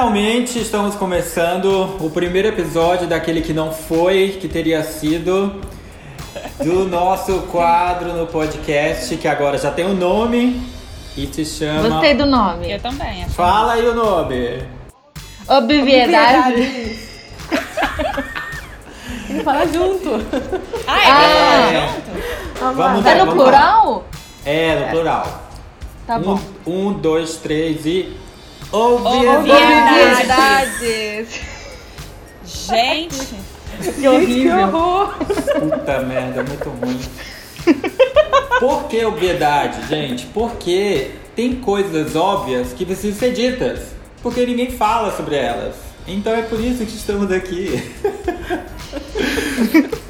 Finalmente estamos começando o primeiro episódio daquele que não foi, que teria sido do nosso quadro no podcast, que agora já tem um nome e se chama. Gostei do nome. Eu também. acho. Fala aí o nome. Obviedade. Tem que falar junto. Ah, é Ah. É. junto? Vamos É no vamos lá. plural? É, no plural. Tá bom. Um, um, dois, três e. Obviedade. Obviedade! Obviedades. Gente, Que horrível. Que horror. Puta merda, muito ruim. Por que obviedade, gente? Porque tem coisas óbvias que precisam ser ditas. Porque ninguém fala sobre elas. Então é por isso que estamos aqui.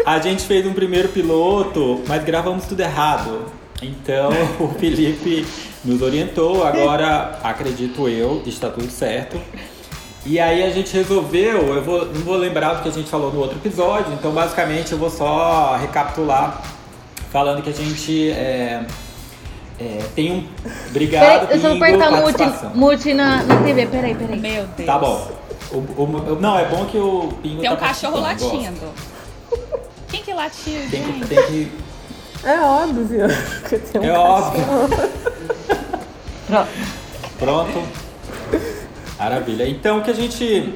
A gente fez um primeiro piloto, mas gravamos tudo errado. Então o Felipe nos orientou, agora acredito eu, está tudo certo. E aí a gente resolveu, eu vou, não vou lembrar do que a gente falou no outro episódio, então basicamente eu vou só recapitular falando que a gente é, é, tem um. Obrigado, Peraí, eu só vou apertar mute, participação. mute na, na TV. Peraí, peraí. meu Deus. Tá bom. O- o- não, é bom que o Pingo Tem um tá cachorro participando, latindo. Quem que latiu, gosto. Tem que, gente? tem que. É óbvio. que tem um É óbvio. Pronto. Pronto. Maravilha. Então o que a gente.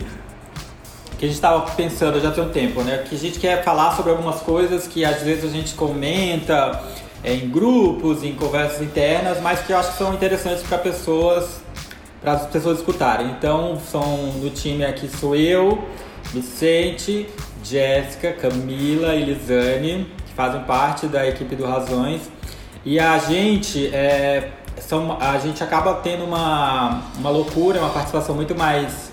Que a gente estava pensando já tem um tempo, né? Que a gente quer falar sobre algumas coisas que às vezes a gente comenta é, em grupos, em conversas internas, mas que eu acho que são interessantes para pessoas, para as pessoas escutarem. Então são do time aqui sou eu, Vicente, Jéssica, Camila e Lisane, que fazem parte da equipe do Razões. E a gente é, são, a gente acaba tendo uma, uma loucura, uma participação muito mais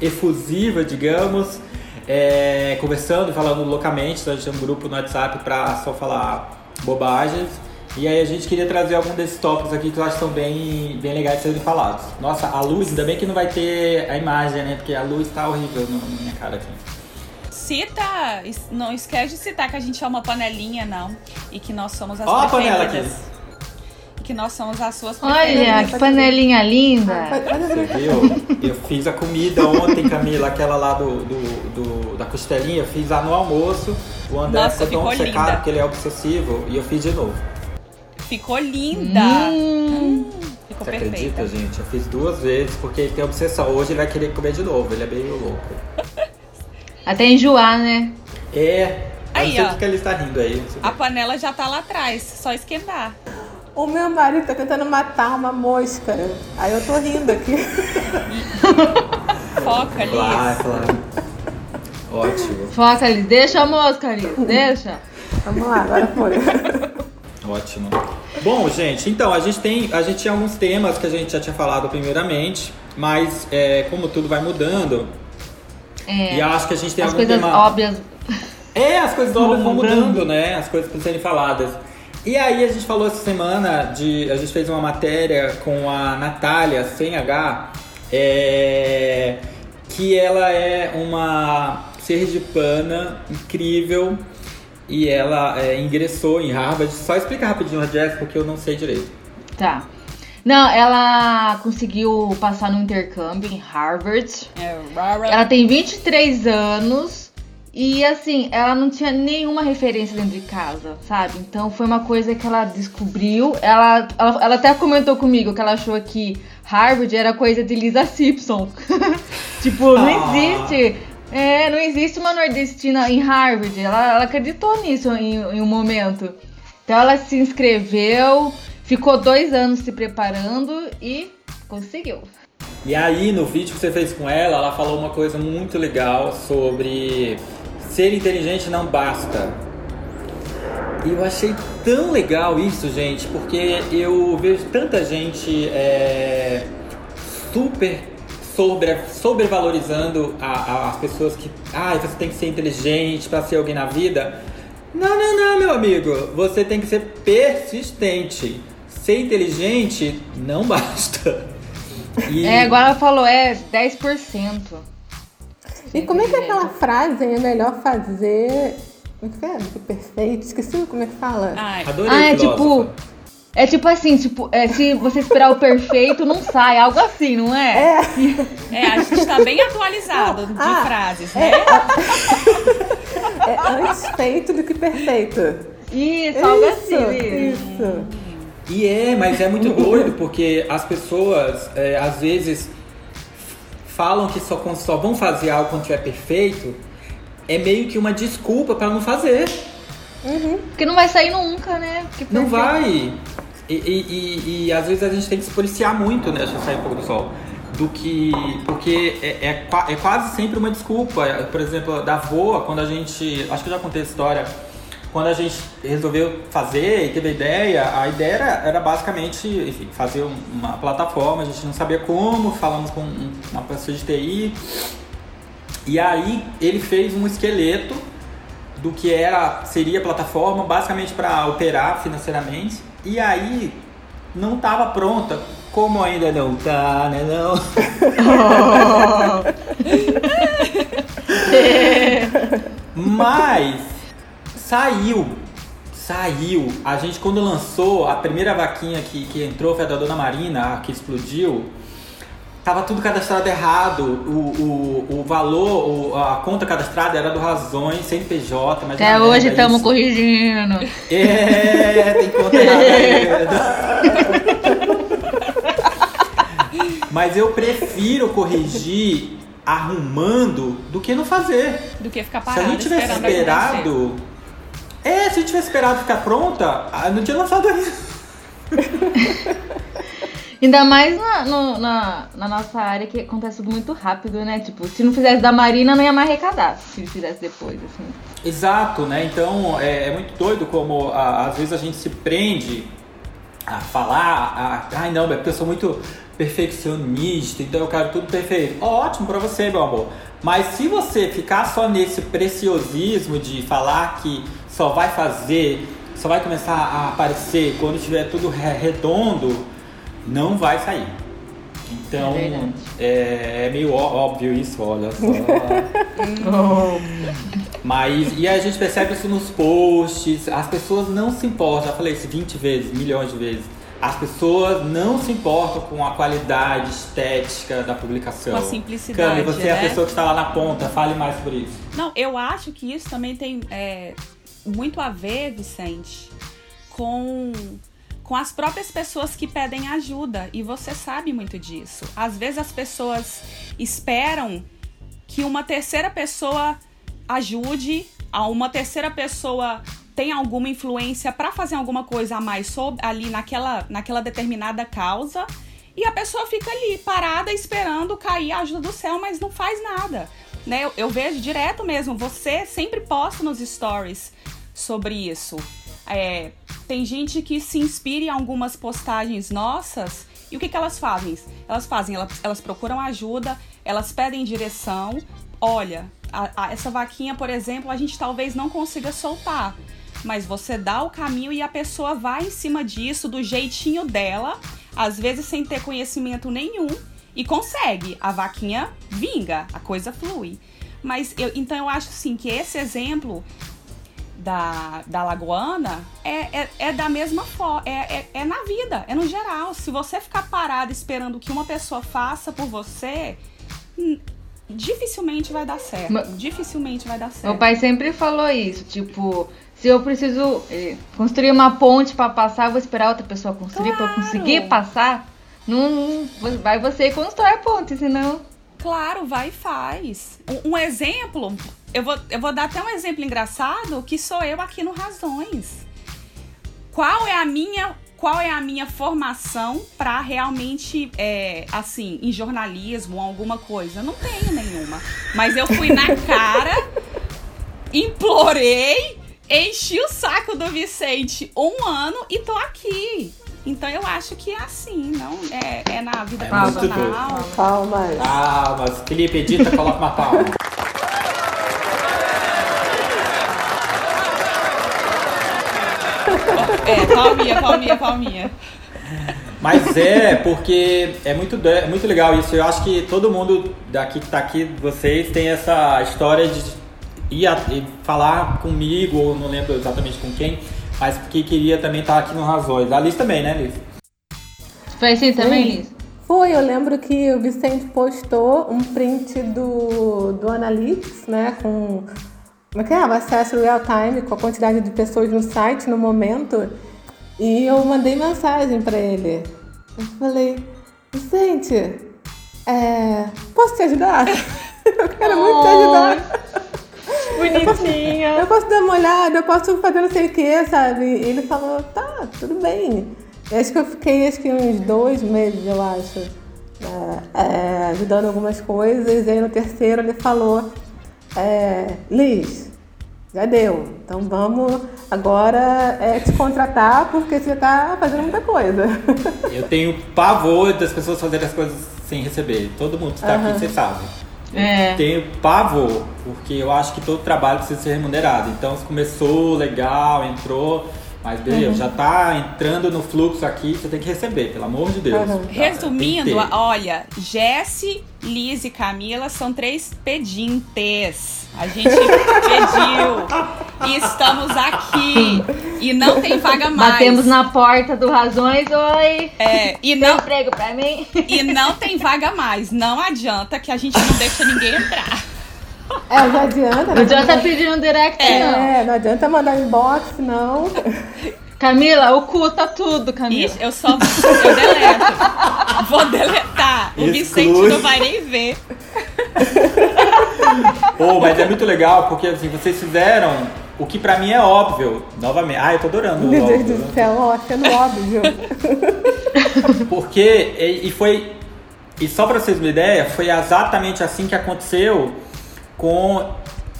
efusiva, digamos, é, conversando, falando loucamente. Então a gente tem um grupo no WhatsApp para só falar bobagens. E aí a gente queria trazer algum desses tópicos aqui que eu acho que são bem, bem legais de serem falados. Nossa, a luz, ainda bem que não vai ter a imagem, né? Porque a luz tá horrível na minha cara aqui. Cita, não esquece de citar que a gente é uma panelinha, não. E que nós somos as Ó a panela preferidas. E que nós somos as suas Olha, que panelinha linda. Você viu? Eu fiz a comida ontem, Camila, aquela lá do, do, do- da costelinha, eu fiz lá no almoço. O André Nossa, ficou tão obcecado linda. porque ele é obsessivo e eu fiz de novo. Ficou linda. Hum, Ficou Você perfeita. acredita, gente? Eu fiz duas vezes porque ele tem obsessão. Hoje ele vai querer comer de novo, ele é meio louco. até enjoar, né? É. Eu Aí, não sei o que ele está rindo aí. A panela já tá lá atrás, só esquentar. O meu marido tá tentando matar uma mosca. Aí eu tô rindo aqui. Foca ali. Claro, claro. Ótimo, Foca ali. Deixa a mosca ali. Deixa. Vamos lá, agora foi. ótimo. Bom, gente, então a gente tem, a gente tinha alguns temas que a gente já tinha falado primeiramente, mas é, como tudo vai mudando, É, e acho que a gente tem as algum coisas tema. óbvias. É, as coisas óbvias vão mudando. mudando, né? As coisas para serem faladas. E aí a gente falou essa semana de. A gente fez uma matéria com a Natália, sem H, é, que ela é uma sergipana incrível e ela é, ingressou em Harvard. Só explica rapidinho a Jess, porque eu não sei direito. Tá. Não, ela conseguiu passar no intercâmbio em Harvard. É. Ela tem 23 anos e assim, ela não tinha nenhuma referência dentro de casa, sabe? Então foi uma coisa que ela descobriu. Ela, ela, ela até comentou comigo que ela achou que Harvard era coisa de Lisa Simpson. tipo, não Ah. existe. É, não existe uma nordestina em Harvard. Ela, ela acreditou nisso em, em um momento. Então ela se inscreveu, ficou dois anos se preparando e conseguiu. E aí, no vídeo que você fez com ela, ela falou uma coisa muito legal sobre ser inteligente não basta. E eu achei tão legal isso, gente, porque eu vejo tanta gente é, super sobre, sobrevalorizando a- a- as pessoas que. Ah, você tem que ser inteligente para ser alguém na vida. Não, não, não, meu amigo. Você tem que ser persistente. Ser inteligente não basta. E- É, agora ela falou, é 10%. E como é que é aquela frase? É melhor fazer. Como é que é? Do que perfeito? Esqueci como é que fala. Ai, Adorei Ah, é filósofa. tipo. É tipo assim, tipo, é, se você esperar o perfeito, não sai, algo assim, não é? É, a gente tá bem atualizado de Ah, frases, né? É antes feito do que perfeito. Isso, algo Isso, assim. isso. E é, mas é muito doido, porque as pessoas, é, às vezes, falam que só, só vão fazer algo quando tiver perfeito. É meio que uma desculpa pra não fazer. Porque não vai sair nunca, né? Não vai. E, e, e- e, às vezes a gente tem que se policiar muito, né? Deixa eu sair um pouco do sol. Do que. Porque é, é, é quase sempre uma desculpa. Por exemplo, da voa, quando a gente. Acho que eu já contei essa história. Quando a gente resolveu fazer e teve a ideia, a ideia era, era basicamente enfim, fazer um- uma plataforma, a gente não sabia como, falamos com um- uma pessoa de TI. E aí ele fez um esqueleto do que era seria a plataforma, basicamente para operar financeiramente. E aí não estava pronta. Como ainda não tá, né não? Mas saiu. Saiu. A gente quando lançou a primeira vaquinha que, que entrou foi a da Dona Marina, a que explodiu. Tava tudo cadastrado errado. O, o, o valor, o- a conta cadastrada era do Razões, CNPJ, mas Até hoje estamos corrigindo. É, tem conta errada. Mas eu prefiro corrigir arrumando do que não fazer. Do que ficar Se a parado gente tivesse esperado. É, se a gente tivesse esperado ficar pronta, ah, não tinha lançado ainda. Ainda mais na, no- na, na nossa área que acontece tudo muito rápido, né? Tipo, se não fizesse da Marina, não ia mais arrecadar. Se fizesse depois, assim. Exato, né? Então é, é muito doido como a- às vezes a gente se prende a falar, a, ai não, é porque eu sou muito perfeccionista, então eu quero tudo perfeito. Ótimo pra você, meu amor. Mas se você ficar só nesse preciosismo de falar que só vai fazer, só vai começar a aparecer quando estiver tudo re- redondo, não vai sair. Então É é, é meio óbvio isso, olha só. Mas, e a gente percebe isso nos posts, as pessoas não se importam, já falei isso 20 vezes, milhões de vezes. As pessoas não se importam com a qualidade estética da publicação. Com a simplicidade, Cami, você é a né? pessoa que está lá na ponta, fale mais sobre isso. Não, eu acho que isso também tem é, muito a ver, Vicente, com, com as próprias pessoas que pedem ajuda. E você sabe muito disso. Às vezes as pessoas esperam que uma terceira pessoa ajude, a uma terceira pessoa tenha alguma influência para fazer alguma coisa a mais sobre, ali naquela, naquela determinada causa. E a pessoa fica ali parada esperando cair a ajuda do céu, mas não faz nada. Né? Eu, eu vejo direto mesmo, você sempre posta nos stories sobre isso. É, tem gente que se inspira em algumas postagens nossas e o que, que elas fazem? Elas fazem, elas, elas procuram ajuda, elas pedem direção. Olha, a- a- essa vaquinha, por exemplo, a gente talvez não consiga soltar. Mas você dá o caminho e a pessoa vai em cima disso do jeitinho dela, às vezes sem ter conhecimento nenhum, e consegue. A vaquinha vinga, a coisa flui. Mas eu, então eu acho assim que esse exemplo da, da Lagoana é, é, é da mesma forma, é, é, é na vida, é no geral. Se você ficar parado esperando que uma pessoa faça por você, hum, dificilmente vai dar certo. Ma- Dificilmente vai dar certo. Meu pai sempre falou isso, tipo, se eu preciso eh, construir uma ponte pra passar, eu vou esperar outra pessoa construir pra eu Claro. conseguir passar. Não, não- vai você e constrói a ponte, senão. Claro, vai e faz. Um, um exemplo, eu vou, eu vou dar até um exemplo engraçado, que sou eu aqui no Razões. Qual é a minha, qual é a minha formação para realmente, é, assim, em jornalismo, alguma coisa? Eu não tenho nenhuma. Mas eu fui na cara, implorei, enchi o saco do Vicente um ano e tô aqui. Então eu acho que é assim, não é, é na vida É profissional. Palmas. Ah, mas Felipe, edita, coloca uma palma. É, palminha, palminha, palminha. Mas é, porque é muito, é muito legal isso. Eu acho que todo mundo daqui que tá aqui, vocês, tem essa história de ir a- e falar comigo, ou não lembro exatamente com quem, mas porque queria também estar aqui no Razões. A Liz também, né, Liz? Foi assim também, Sim. Liz? Foi, eu lembro que o Vicente postou um print do, do Analytics, né, com como é que é? o acesso real time, com a quantidade de pessoas no site no momento, e eu mandei mensagem para ele. Eu falei, Vicente, é, posso te ajudar? Eu quero muito te ajudar. Bonitinha. Eu posso dar uma olhada, eu posso fazer não sei o que, sabe? E ele falou, tá, tudo bem. E acho que eu fiquei acho que uns dois meses, eu acho, né, é, ajudando algumas coisas. E aí no terceiro ele falou, é, Liz, já deu. Então vamos agora é, te contratar porque você tá fazendo muita coisa. Eu tenho pavor das pessoas fazerem as coisas sem receber. Todo mundo que está Aham. aqui, você sabe. É. Tenho pavor, porque eu acho que todo trabalho precisa ser remunerado. Então, se começou legal, entrou, mas beleza, já tá entrando no fluxo aqui, você tem que receber, pelo amor de Deus. Uhum. Tá? Resumindo, olha, Jesse, Liz e Camila são três pedintes. A gente pediu e estamos aqui. E não tem vaga mais. Batemos na porta do Razões, oi. É, e Tem não, emprego pra mim? e não tem vaga mais. Não adianta que a gente não deixa ninguém entrar. É, não adianta. Não Não adianta pedir um direct, não. É, não adianta mandar inbox, não. Camila, oculta tudo, Camila. Ixi, eu só eu deleto. Vou deletar. O Exclui. Vicente não vai nem ver. Pô, mas é muito legal, porque assim, vocês fizeram o que pra mim é óbvio. Novamente. Ah, eu tô adorando Meu Deus óbvio. do céu, ó, sendo óbvio. Porque, e, e foi. E só pra vocês terem uma ideia, foi exatamente assim que aconteceu com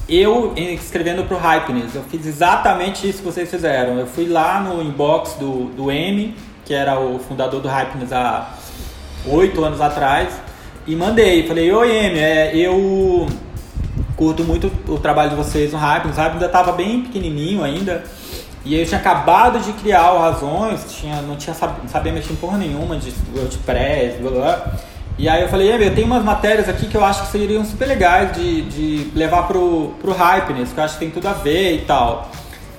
eu escrevendo pro Hypeness. Eu fiz exatamente isso que vocês fizeram. Eu fui lá no inbox do, do M, que era o fundador do Hypeness há oito anos atrás, e mandei. Falei, oi M, é, eu curto muito o trabalho de vocês no Hypeness. O Hypeness ainda tava bem pequenininho ainda. E eu tinha acabado de criar o Razões, tinha, não tinha sab, não sabia mexer em porra nenhuma de WordPress, blá blá. blá. E aí eu falei, "Emi, eu tenho umas matérias aqui que eu acho que seriam super legais de, de levar pro, pro Hypeness, que eu acho que tem tudo a ver e tal.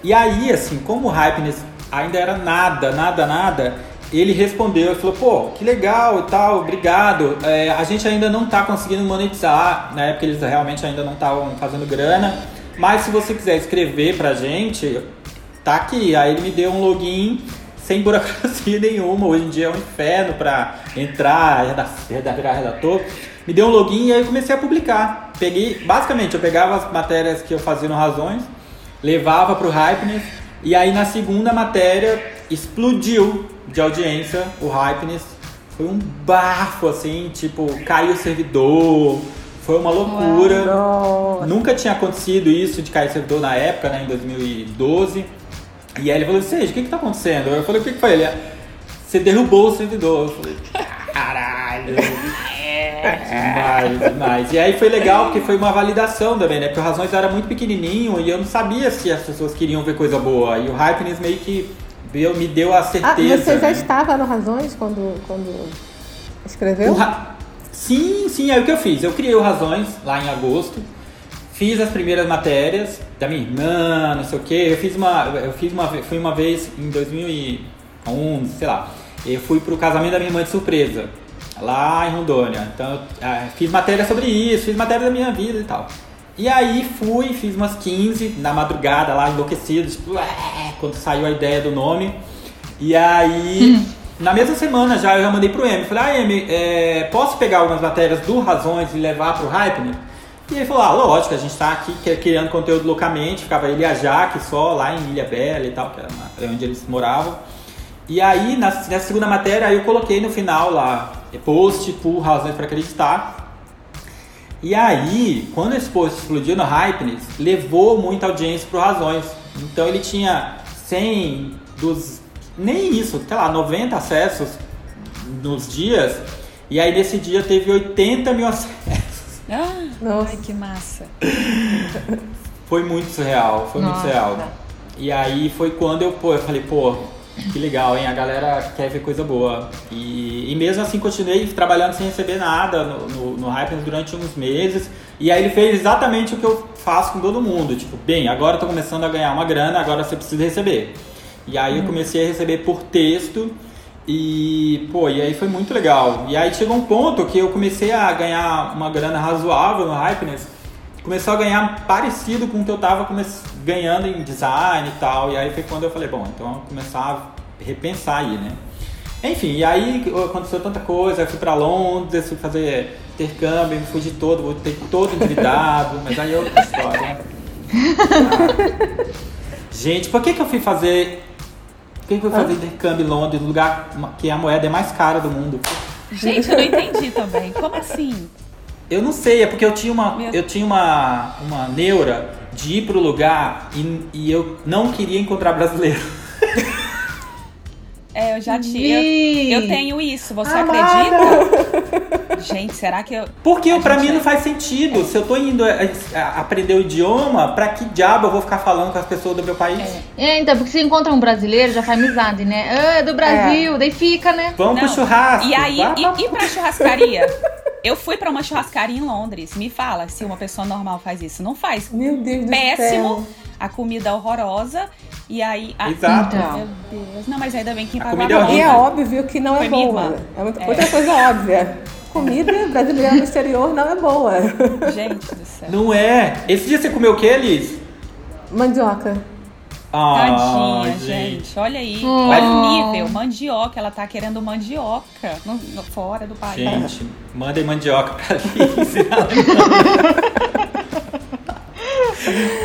E aí, assim, como o Hypeness ainda era nada, nada, nada, ele respondeu e falou, pô, que legal e tal, obrigado. É, a gente ainda não tá conseguindo monetizar, na época eles realmente ainda não estavam fazendo grana, mas se você quiser escrever pra gente, tá aqui. Aí ele me deu um login sem burocracia nenhuma. Hoje em dia é um inferno pra entrar, reda- reda- virar redator. Me deu um login e aí eu comecei a publicar. Peguei, basicamente, eu pegava as matérias que eu fazia no Razões, levava pro Hypeness e aí na segunda matéria explodiu de audiência o Hypeness. Foi um bafo assim, tipo, caiu o servidor. Foi uma loucura. Nossa. Nunca tinha acontecido isso de cair servidor na época, né, em 2012. E aí ele falou, Seja, o que que tá acontecendo? Eu falei, o que que foi? Ele, você derrubou o servidor. Eu falei, caralho. demais, demais. E aí foi legal porque foi uma validação também, né? Porque o Razões era muito pequenininho e eu não sabia se as pessoas queriam ver coisa boa. E o Hypeness meio que deu, me deu a Ah, certeza. você já né? estava no Razões quando, quando escreveu? Ra- Sim, sim, é o que eu fiz. Eu criei o Razões lá em agosto. Fiz as primeiras matérias da minha irmã, não sei o quê. Eu fiz uma, eu fiz uma, fui uma vez em 2011, sei lá. Eu fui pro casamento da minha irmã de surpresa, lá em Rondônia. Então, eu, ah, fiz matéria sobre isso, fiz matéria da minha vida e tal. E aí fui, fiz umas 15 na madrugada lá, enlouquecido, tipo, "Ué", quando saiu a ideia do nome. E aí, na mesma semana já eu já mandei pro M. Falei, ah, M, é, posso pegar algumas matérias do Razões e levar pro Hype? E ele falou, ah, lógico, a gente tá aqui criando conteúdo loucamente. Ficava ele a Jaque só lá em Ilha Bela e tal, que era onde eles moravam. E aí, na, segunda matéria, aí eu coloquei no final lá, é, post por Razões para Acreditar. E aí, quando esse post explodiu no Hypeness, levou muita audiência pro Razões. Então ele tinha 100 dos. Nem isso, sei lá, 90 acessos nos dias. E aí nesse dia teve 80 mil acessos. Ah, Nossa. ai, que massa. Foi muito surreal, foi muito Nossa. surreal. E aí foi quando eu, pô, eu falei, pô, que legal, hein? A galera quer ver coisa boa. E, e mesmo assim continuei trabalhando sem receber nada no, no, no Hypens durante uns meses. E aí ele fez exatamente o que eu faço com todo mundo. Tipo, bem, agora eu tô começando a ganhar uma grana, agora você precisa receber. E aí eu comecei a receber por texto e, pô, e aí foi muito legal. E aí chegou um ponto que eu comecei a ganhar uma grana razoável no Hypeness. Começou a ganhar parecido com o que eu tava ganhando em design e tal. E aí foi quando eu falei, bom, então vou começar a repensar aí, né? Enfim, e aí aconteceu tanta coisa, eu fui pra Londres, fui fazer intercâmbio, me fui de todo, voltei todo endividado, mas aí é outra história. Ah. Gente, por que, que eu fui fazer. Por que, que eu fui fazer intercâmbio em Londres, no lugar que a moeda é mais cara do mundo? Gente, eu não entendi também. Como assim? Eu não sei, é porque eu tinha uma, eu tinha uma, uma neura de ir pro lugar e, e eu não queria encontrar brasileiro. É, eu já tinha. Eu, eu, tenho isso, você acredita? Gente, será que eu. Porque pra mim é... não faz sentido. É. Se eu tô indo a, a aprender o idioma, pra que diabo eu vou ficar falando com as pessoas do meu país? É, é então, porque se encontra um brasileiro, já faz amizade, né? Ah, é do Brasil, daí fica, né? Vamos não. pro churrasco. E aí, e, e pra churrascaria? Eu fui para uma churrascaria em Londres. Me fala se uma pessoa normal faz isso. Não faz. Meu Deus Péssimo. Do céu. A comida horrorosa. E aí. A... Exato. Então. Meu Deus. Não, mas ainda bem que pagou a E é óbvio que não é Foi boa. É outra é. coisa óbvia. Comida brasileira no exterior não é boa. Gente do céu. Não é. Esse dia você comeu o que, Liz? Mandioca. Ah, Tadinha, gente. gente. Olha aí. Oh. Olha o nível. Mandioca. Ela tá querendo mandioca no, no fora do país. Gente, mandem mandioca pra Liz.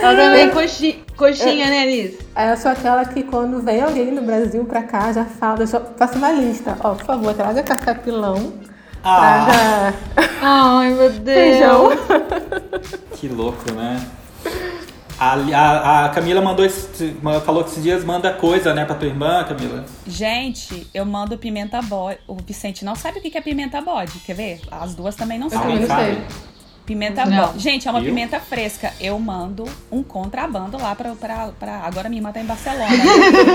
Ela também coxinha, coxinha, né, Liz? Eu sou aquela que quando vem alguém no Brasil pra cá, já fala, já faço uma lista. Ó, por favor, traga café pilão. Ah. Traga... Ai, meu Deus. Feijão. Que louco, né? A, a, a, Camila mandou esse, falou que esses dias manda coisa, né, pra tua irmã, Camila. Gente, eu mando pimenta bode. O Vicente não sabe o que é pimenta bode, quer ver? As duas também não sabem. não sei. Pimenta bode. Gente, é uma pimenta fresca. Eu mando um contrabando lá pra. pra, pra agora minha irmã tá em Barcelona.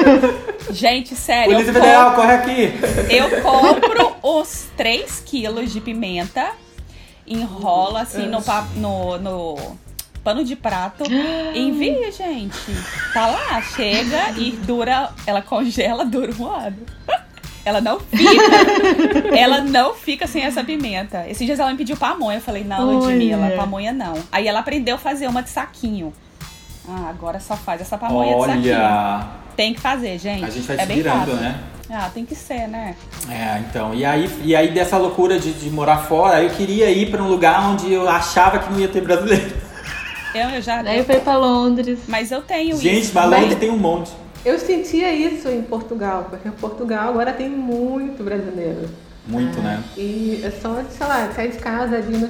Gente, sério. Polícia Federal, corre aqui! Eu compro os 3 quilos de pimenta, enrolo assim no, no, no pano de prato. Envia, gente. Tá lá, chega e dura. Ela congela, dura um ano. Ela não fica. ela não fica sem essa pimenta. Esses dias ela me pediu pamonha. Eu falei, não, Ludmilla, pamonha não. Aí ela aprendeu a fazer uma de saquinho. Ah, agora só faz essa pamonha Olha. de saquinho. Tem que fazer, gente. A gente vai é se virando, né? Ah, tem que ser, né? É, então. E aí, e aí dessa loucura de, de morar fora, eu queria ir para um lugar onde eu achava que não ia ter brasileiro. Eu, eu já. Daí foi pra Londres. Mas eu tenho Gente, isso. mas Londres tem um monte. Eu sentia isso em Portugal, porque em Portugal agora tem muito brasileiro. Muito, né? E é só, sei lá, sair de casa ali no,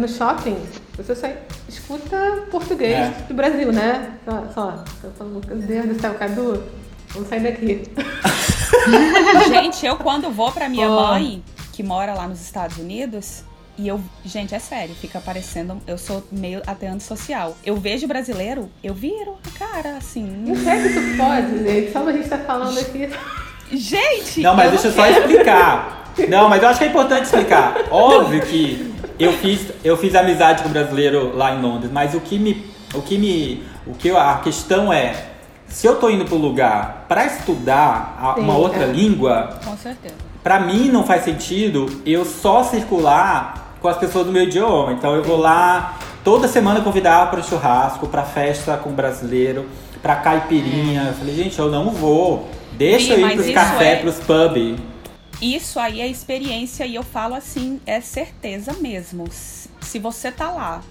no shopping, você sai, escuta português é. do Brasil, né? Só, só. Eu falo, meu Deus do céu, Cadu, vamos sair daqui. Gente, eu quando vou pra minha oh. mãe, que mora lá nos Estados Unidos, e eu, gente, é sério, fica parecendo. Eu sou meio até antissocial. Eu vejo brasileiro, eu viro a cara, assim. Não sei que isso pode, gente. Só a gente tá falando aqui. Gente! Não, mas deixa eu só explicar. Não, mas eu acho que é importante explicar. Óbvio que eu fiz, eu fiz amizade com o brasileiro lá em Londres, mas o que me. O que me. O que a questão é. Se eu tô indo pro lugar para estudar Sim, uma outra é. língua. Com certeza. Pra mim não faz sentido eu só circular com as pessoas do meu idioma. Então eu vou lá toda semana convidar para o churrasco, para festa com brasileiro, para caipirinha. Eu falei, gente, eu não vou. Deixa Sim, eu ir pros café, é... pros pub. Isso aí é experiência e eu falo assim, é certeza mesmo. Se você tá lá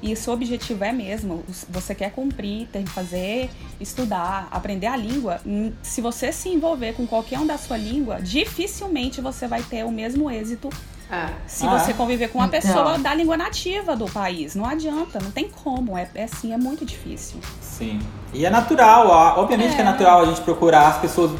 e o seu objetivo é mesmo, você quer cumprir, tem que fazer, estudar, aprender a língua, hum, se você se envolver com qualquer um da sua língua, dificilmente você vai ter o mesmo êxito é. Se ah, você conviver com uma então. pessoa da língua nativa do país, não adianta, não tem como. É, é assim, é muito difícil. Sim. E é natural, obviamente é. que é natural a gente procurar as pessoas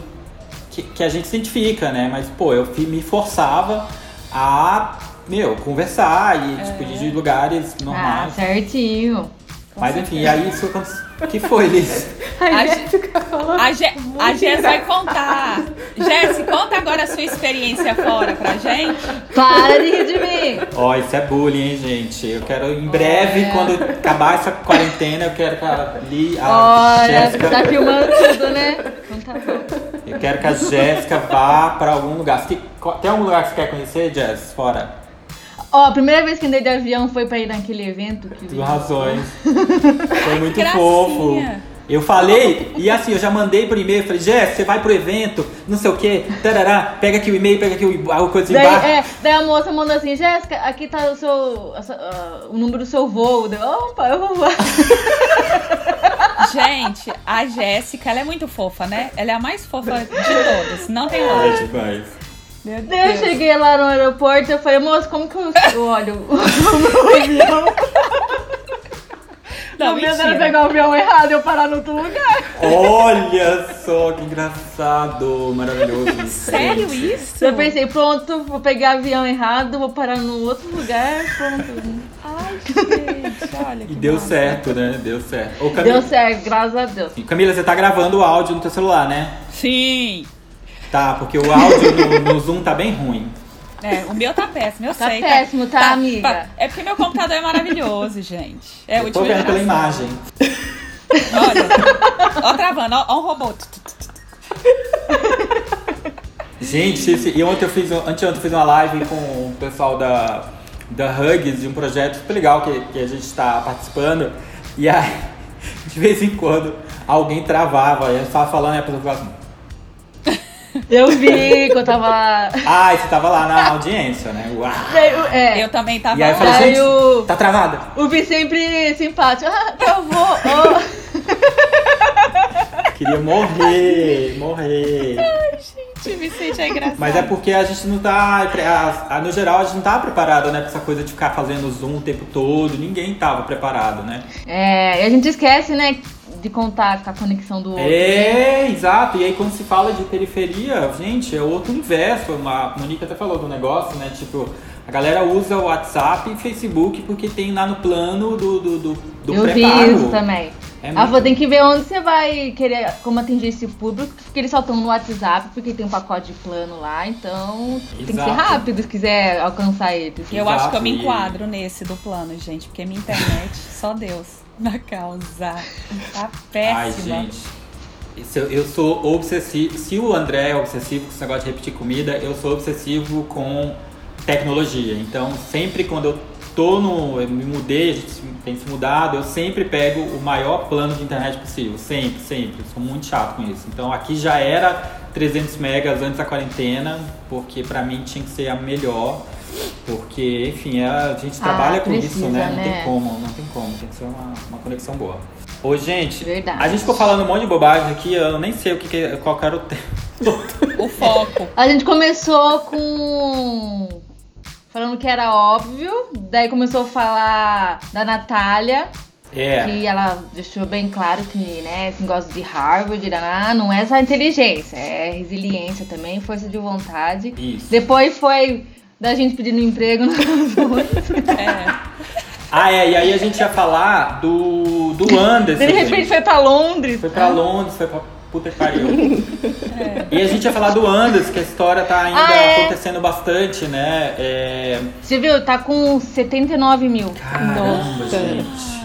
que, que a gente se identifica, né? Mas, pô, eu me forçava a, meu, conversar e, é. tipo, ir de lugares normais. Ah, certinho. Mas enfim, e aí isso aconteceu. O que foi, Liz? A Jéssica falou. A, Jéssica vai contar. Jéssica, conta agora a sua experiência fora pra gente. Para de rir de mim. Ó, oh, isso é bullying, hein, gente? Eu quero, em breve, é. quando acabar essa quarentena, eu quero que a, Li, a Olha, Jéssica... tá filmando tudo, né? Conta Eu quero que a Jéssica vá pra algum lugar. Tem algum lugar que você quer conhecer, Jess? Fora? Ó, a primeira vez que andei de avião foi pra ir naquele evento que Por razões. Foi muito Gracinha. fofo. Eu falei, e assim, eu já mandei por e-mail, falei, Jéssica, você vai pro evento, não sei o que, tarará, pega aqui o e-mail, pega aqui o, a coisa Daí, embaixo. é, daí a moça mandou assim, Jéssica, aqui tá o seu. o número do seu voo. Deu, opa, eu vou voar. Gente, a Jéssica, ela é muito fofa, né? Ela é a mais fofa de todas. Não tem lógica. demais. Meu Daí eu Deus. cheguei lá no aeroporto eu falei, moça, como que eu, olho o meu avião? Não, o medo era pegar o avião errado e eu parar no outro lugar. Olha só que engraçado, maravilhoso. isso, Sério isso? Eu pensei, pronto, vou pegar avião errado, vou parar no outro lugar, pronto. Ai, gente, olha que E deu massa. certo, né? Deu certo. Ô, Camila, Deu certo, graças a Deus. Camila, você tá gravando o áudio no teu celular, né? Sim. Tá, porque o áudio no, no Zoom tá bem ruim. É, o meu tá péssimo, eu Tá sei. péssimo, tá, amiga? pá. É porque meu computador é maravilhoso, gente. É eu tô vendo pela geração. imagem. Olha, ó travando, ó, ó um robô. Gente, esse, e ontem eu fiz, um- anteontem eu fiz uma live com o pessoal da, da Hugs, de um projeto super legal que, que a gente está participando. E aí, de vez em quando, alguém travava, e eu estava falando e a pessoa falava assim, Eu vi que eu tava lá. ai, você tava lá na audiência, né? Uau! O- é, Eu também tava E aí eu lá. falei, Aí gente, o- tá travada. o Vi sempre simpático. Ah, eu vou. ó. Queria morrer, morrer. Gente, Vicente é engraçado. Mas é porque a gente não tá. a- a- no geral, a gente não tá preparado, né? Pra essa coisa de ficar fazendo zoom o tempo todo. Ninguém tava preparado, né? É, e a gente esquece, né, de contar com a conexão do outro. É, exato. E aí quando se fala de periferia, gente, é outro universo. A Monique até falou do negócio, né? Tipo, a galera usa o WhatsApp e Facebook porque tem lá no plano do, do, do, do eu preparo. vi isso também. É Ah, vou ter que ver onde você vai querer como atingir esse público, porque eles só estão no WhatsApp, porque tem um pacote de plano lá, então tem que ser Exato. rápido se quiser alcançar eles. Eu acho que eu me Exato, enquadro nesse do plano, gente, porque minha internet, só Deus na causa. Tá péssima. Ai, gente. Isso eu, eu sou obsessivo. Se o André é obsessivo com esse negócio de repetir comida, eu sou obsessivo com tecnologia. Então, sempre quando eu tô no. Eu me mudei, a gente tem se mudado, eu sempre pego o maior plano de internet possível. Sempre, sempre. Eu sou muito chato com isso. Então, aqui já era 300 megas antes da quarentena, porque pra mim tinha que ser a melhor. Porque, enfim, é- a gente trabalha com isso, precisa, né? Não né? tem como, não tem como. Tem que ser uma, uma conexão boa. Ô, gente, Verdade. a gente ficou falando um monte de bobagem aqui, eu nem sei o que, que qual era o tema. O foco. A gente começou com. falando que era óbvio, daí começou a falar da Natália, É, que ela deixou bem claro que, né, esse negócio de Harvard, ah, não é só inteligência, é resiliência também, força de vontade. isso. Depois foi da gente pedindo emprego nas É. Ah, é, e aí a gente ia falar do, do Anderson. De repente gente. foi pra Londres. Foi pra Londres, foi pra puta que pariu. E a gente ia falar do Anderson, que a história tá ainda Ah, é? acontecendo bastante, né? É... Você viu? Tá com 79 mil. Caramba, Nossa. gente.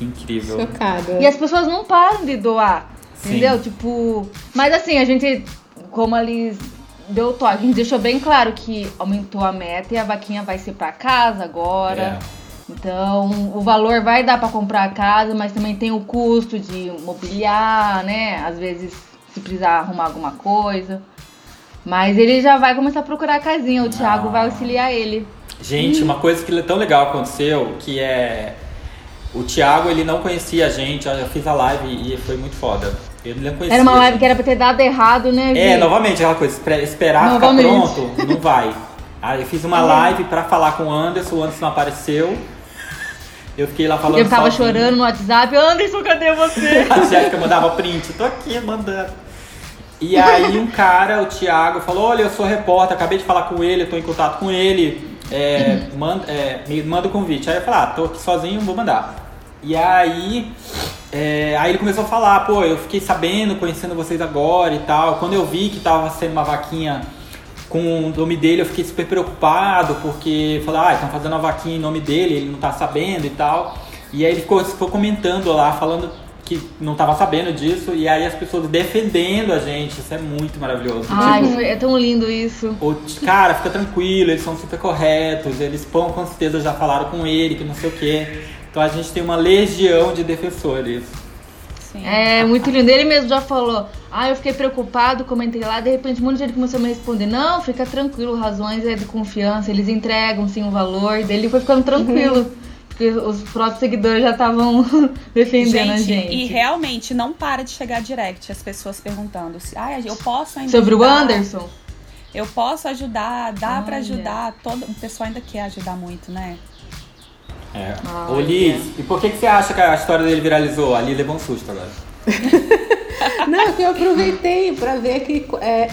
Que incrível. Chocada. E as pessoas não param de doar. Sim. Entendeu? Tipo. Mas assim, a gente, como eles deu toque, a gente deixou bem claro que aumentou a meta e a vaquinha vai ser pra casa agora. É. Então, o valor vai dar pra comprar a casa, mas também tem o custo de mobiliar, né? Às vezes, se precisar arrumar alguma coisa. Mas ele já vai começar a procurar a casinha. O Thiago Ah. vai auxiliar ele. Gente, uma coisa que tão legal aconteceu, que é... O Thiago, ele não conhecia a gente, eu fiz a live e foi muito foda. Ele não conhecia Era uma live gente. que era pra ter dado errado, né, É, Vi? novamente, aquela coisa, esperar Novamente. ficar pronto, não vai. Aí eu fiz uma live pra falar com o Anderson, o Anderson não apareceu. Eu fiquei lá falando Eu tava sozinho. chorando no WhatsApp. Anderson, cadê você? A Jéssica mandava print, tô aqui mandando. E aí um cara, o Thiago, falou, olha, eu sou repórter, acabei de falar com ele, eu tô em contato com ele, é, manda, é, me manda o convite. Aí eu falei, ah, tô aqui sozinho, vou mandar. E aí, é, aí ele começou a falar, pô, eu fiquei sabendo, conhecendo vocês agora e tal. Quando eu vi que tava sendo uma vaquinha com o nome dele, eu fiquei super preocupado, porque falei, ah, estão fazendo uma vaquinha em nome dele, ele não tá sabendo e tal. E aí ele ficou, ficou comentando lá, falando que não tava sabendo disso, e aí as pessoas defendendo a gente. Isso é muito maravilhoso. Ai, Tipo, é tão lindo isso. o- cara, fica tranquilo, eles são super corretos, eles pão com certeza já falaram com ele, que não sei o quê. Então a gente tem uma legião de defensores. Sim. É muito lindo. Ele mesmo já falou. Ah, eu fiquei preocupado, comentei lá, de repente um monte de gente começou a me responder. Não, fica tranquilo, razões é de confiança, eles entregam sim o valor. Daí ele foi ficando tranquilo. Porque os próprios seguidores já estavam defendendo a gente. e realmente não para de chegar direct as pessoas perguntando se, ah, eu posso ainda Sobre o ajudar? Anderson? Eu posso ajudar, dá pra Olha. ajudar. Todo, o pessoal ainda quer ajudar muito, né? É. Ah, Ô Liz, e por que, que você acha que a história dele viralizou? Ali levou um susto agora. Não, que eu aproveitei para ver que é,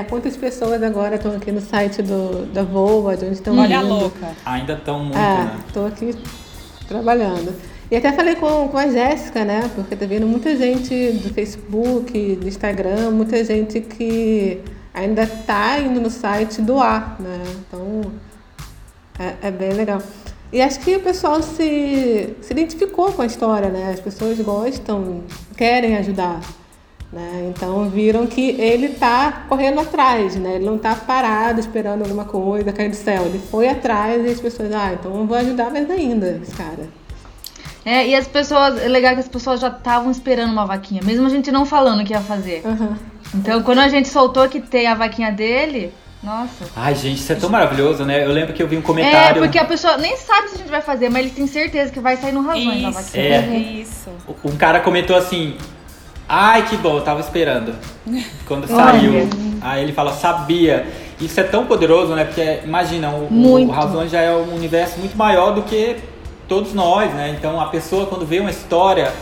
é, quantas pessoas agora estão aqui no site do, da Voa, de onde estão Olha a vindo. louca. Ainda tão muito, É, né? tô aqui trabalhando. E até falei com, com a Jéssica, né? Porque tá vindo muita gente do Facebook, do Instagram, muita gente que ainda tá indo no site doar, né? Então é, é bem legal. E acho que o pessoal se, se identificou com a história, né? As pessoas gostam, querem ajudar. Né? Então viram que ele tá correndo atrás, né? Ele não tá parado esperando alguma coisa cair do céu. Ele foi atrás e as pessoas, ah, então eu vou ajudar mais ainda esse cara. É, e as pessoas, é legal que as pessoas já estavam esperando uma vaquinha, mesmo a gente não falando que ia fazer. Aham. Então, quando a gente soltou que tem a vaquinha dele, nossa. Ai, gente, isso é tão maravilhoso, né? Eu lembro que eu vi um É, comentário. porque a pessoa nem sabe se a gente vai fazer, mas eles têm certeza que vai sair no razões Isso, vaquinha. É. isso. Um cara comentou assim: Ai, que bom, eu tava esperando. Quando saiu. Aí ele fala, sabia. Isso é tão poderoso, né? Porque, imagina, o, o. Razões já é um universo muito maior do que todos nós, né? Então a pessoa, quando vê uma história,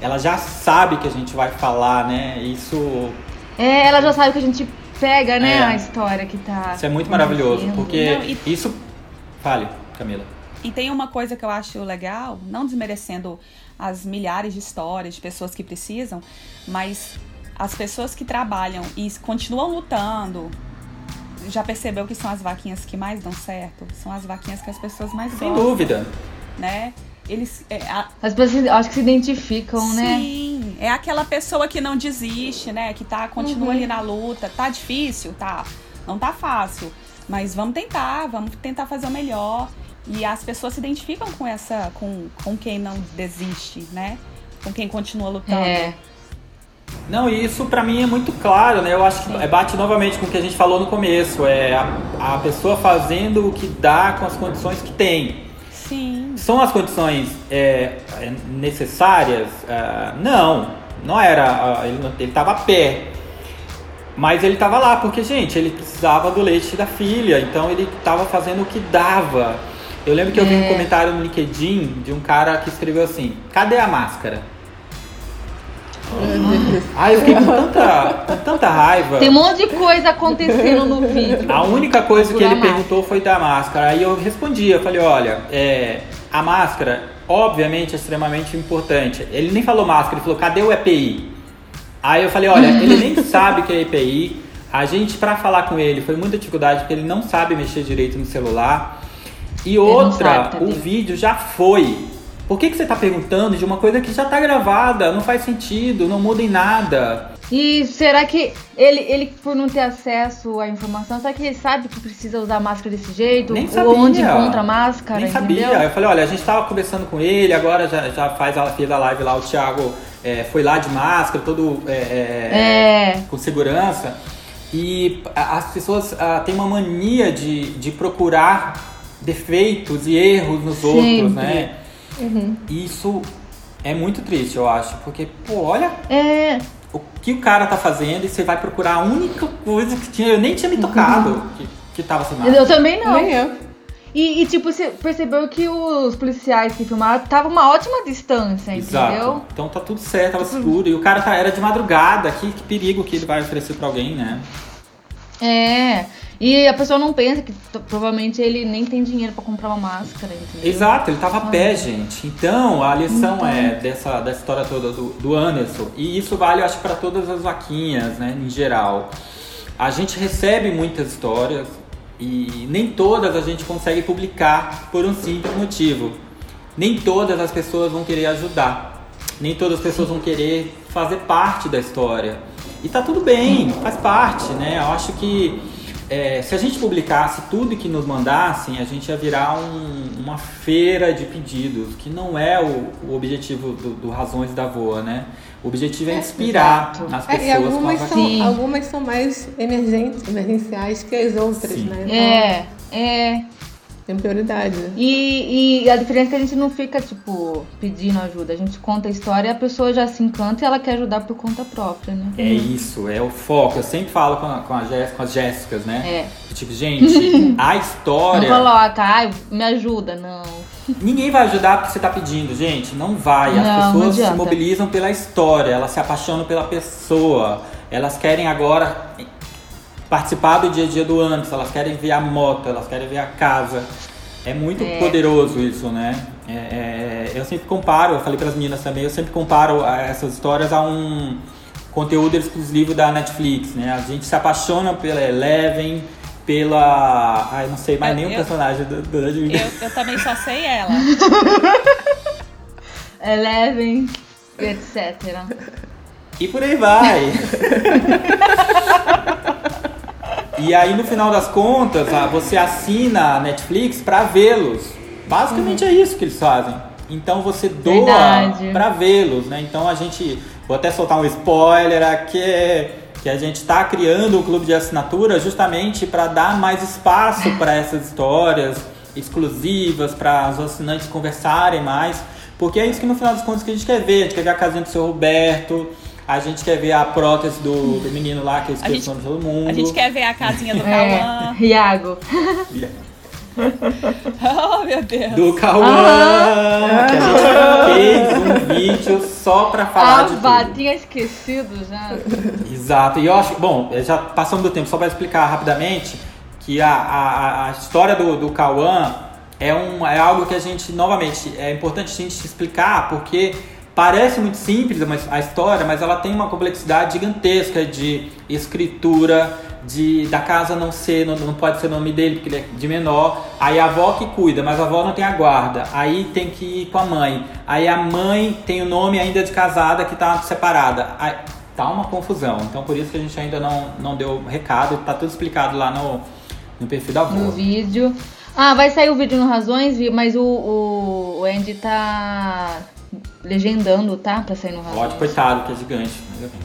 ela já sabe que a gente vai falar, né? Isso, É, ela já sabe que a gente pega, né, É. a história que tá. isso é muito maravilhoso. Porque Não, e- isso. Fale, Camila. E tem uma coisa que eu acho legal, não desmerecendo as milhares de histórias de pessoas que precisam, mas as pessoas que trabalham e continuam lutando, já percebeu que são as vaquinhas que mais dão certo? São as vaquinhas que as pessoas mais Sem gostam, dúvida. né? Eles, é, a- As pessoas acho que se identificam, né? Sim, é aquela pessoa que não desiste, né? Que tá, continua Uhum. ali na luta. Tá difícil? Tá. Não tá fácil. Mas vamos tentar, vamos tentar fazer o melhor. E as pessoas se identificam com essa, com, com quem não desiste, né? Com quem continua lutando. É. Não, e isso pra mim é muito claro, né? Eu acho que é, bate novamente com o que a gente falou no começo. É a, a pessoa fazendo o que dá com as condições que tem. São as condições é, é, necessárias? Ah, não, não era. ah, ele estava a pé. Mas ele estava lá porque, gente, ele precisava do leite da filha, então ele estava fazendo o que dava. Eu lembro que eu vi um É. comentário no LinkedIn de um cara que escreveu assim: Cadê a máscara? Ai, eu fiquei com tanta, com tanta raiva. Tem um monte de coisa acontecendo no vídeo. A única coisa que ele perguntou foi da máscara. Aí eu respondi, eu falei, olha, é, a máscara, obviamente, é extremamente importante. Ele nem falou máscara, ele falou, cadê o EPI? Aí eu falei, olha, ele nem sabe o que é EPI. A gente, pra falar com ele, foi muita dificuldade, porque ele não sabe mexer direito no celular. E outra, sabe, o vídeo já foi. Por que, que você tá perguntando de uma coisa que já tá gravada? Não faz sentido, não muda em nada. E será que ele, ele, por não ter acesso à informação, será que ele sabe que precisa usar máscara desse jeito? Nem Ou sabia. onde encontra a máscara? Nem sabia. entendeu? Eu falei, olha, a gente tava conversando com ele, agora já, já faz a, fez a live lá, o Thiago é, foi lá de máscara, todo é, é, É. com segurança. E as pessoas ah, têm uma mania de, de procurar defeitos e erros nos outros, Sempre. né? Isso é muito triste, eu acho. Porque, pô, olha É. o que o cara tá fazendo e você vai procurar a única coisa que tinha. Eu nem tinha me tocado que, que tava sem máscara. Eu também não. Nem eu. E, e, tipo, você percebeu que os policiais que filmaram estavam uma ótima distância, Exato. entendeu? Então tá tudo certo, tava seguro. E o cara tá, era de madrugada, que, que perigo que ele vai oferecer pra alguém, né? É. E a pessoa não pensa que provavelmente ele nem tem dinheiro pra comprar uma máscara, entendeu? Exato, ele tava a pé, gente. Então a lição é dessa, dessa história toda do, do Anderson, e isso vale, eu acho, pra todas as vaquinhas, né, em geral. A gente recebe muitas histórias e nem todas a gente consegue publicar por um simples motivo. Nem todas as pessoas vão querer ajudar. nem todas as pessoas vão querer fazer parte da história. E tá tudo bem, faz parte, né? Eu acho que é, se a gente publicasse tudo que nos mandassem, a gente ia virar um, uma feira de pedidos, que não é o, o objetivo do, do Razões da Voa, né? O objetivo é inspirar Exato. as É, pessoas e algumas com a Sim. são, algumas são mais emergentes, emergenciais que as outras, Sim. né? Então, É, é. Tem prioridade. E, e a diferença é que a gente não fica, tipo, pedindo ajuda. A gente conta a história e a pessoa já se encanta e ela quer ajudar por conta própria, né? É isso, é o foco. Eu sempre falo com, a, com, a Jéssica, com as Jéssicas, né? É. Tipo, gente, a Não história. coloca, ai, me ajuda, não. Ninguém vai ajudar porque você tá pedindo, gente. Não vai. As Não, não pessoas se adianta. mobilizam pela história, elas se apaixonam pela pessoa. Elas querem agora participar do dia a dia do antes, elas querem ver a moto, elas querem ver a casa. É muito É. poderoso isso, né? É, é, eu sempre comparo, eu falei para as meninas também, eu sempre comparo essas histórias a um conteúdo exclusivo da Netflix, né? A gente se apaixona pela Eleven, pela. Ai, não sei mais Eu- nenhum eu- personagem do, do. Eu, eu também só sei ela. Eleven, etc. E por aí vai. e aí no final das contas, ah, você assina a Netflix pra vê-los. Basicamente é isso que eles fazem. Então você doa pra vê-los, né? Então a gente, vou até soltar um spoiler aqui, que a gente tá criando o clube de assinatura justamente para dar mais espaço para essas histórias exclusivas, para os assinantes conversarem mais, porque é isso que no final das contas que a gente quer ver. A gente quer ver a casinha do seu Roberto, a gente quer ver a prótese do, do menino lá, que eu o nome de todo mundo. A gente quer ver a casinha do É, Cauã. Iago. Oh, meu Deus. Do Cauã, que a gente fez um vídeo só pra falar Ah, de tudo. tinha esquecido já. Exato, e eu acho, bom, já passamos do tempo, só para explicar rapidamente, que a, a, a história do, do Cauã é, um, é algo que a gente, novamente, é importante a gente explicar, porque parece muito simples a história, mas ela tem uma complexidade gigantesca de escritura, de da casa não ser, não, não pode ser o nome dele, porque ele é de menor, aí a avó que cuida, mas a avó não tem a guarda, aí tem que ir com a mãe, aí a mãe tem o nome ainda de casada que tá separada, aí, tá uma confusão, então por isso que a gente ainda não, não deu recado, tá tudo explicado lá no, no perfil da avó. No vídeo. Ah, vai sair o vídeo no Razões, mas o, o Andy tá legendando, tá? Pra sair no Razões. Lógico, coitado, que é gigante. mas enfim.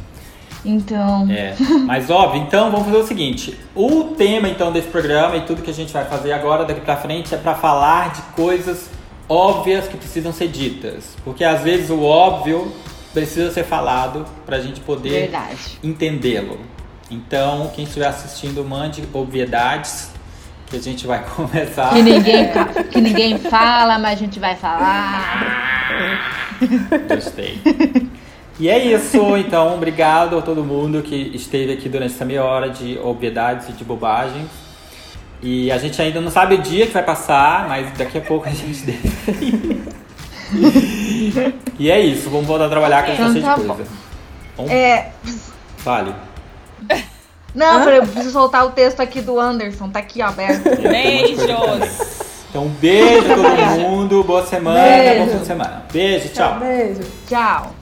Então. É, mas óbvio, então vamos fazer o seguinte: o tema então desse programa e tudo que a gente vai fazer agora daqui pra frente é pra falar de coisas óbvias que precisam ser ditas, porque às vezes o óbvio precisa ser falado pra gente poder entendê-lo. Então, quem estiver assistindo, mande obviedades que a gente vai começar. Que ninguém, que ninguém fala, mas a gente vai falar. Gostei. E é isso, então, obrigado a todo mundo que esteve aqui durante essa meia hora de obviedades e de bobagens. E a gente ainda não sabe o dia que vai passar, mas daqui a pouco a gente define. e é isso, vamos voltar a trabalhar que a gente tá Então cheio tá de bom. coisa. Vamos, É. Fale. Não, eu preciso soltar o texto aqui do Anderson. Tá aqui ó, aberto. Beijos. Então, um beijo todo mundo, boa semana, Beijo. bom fim de semana. Beijo, tchau. Beijo. Tchau.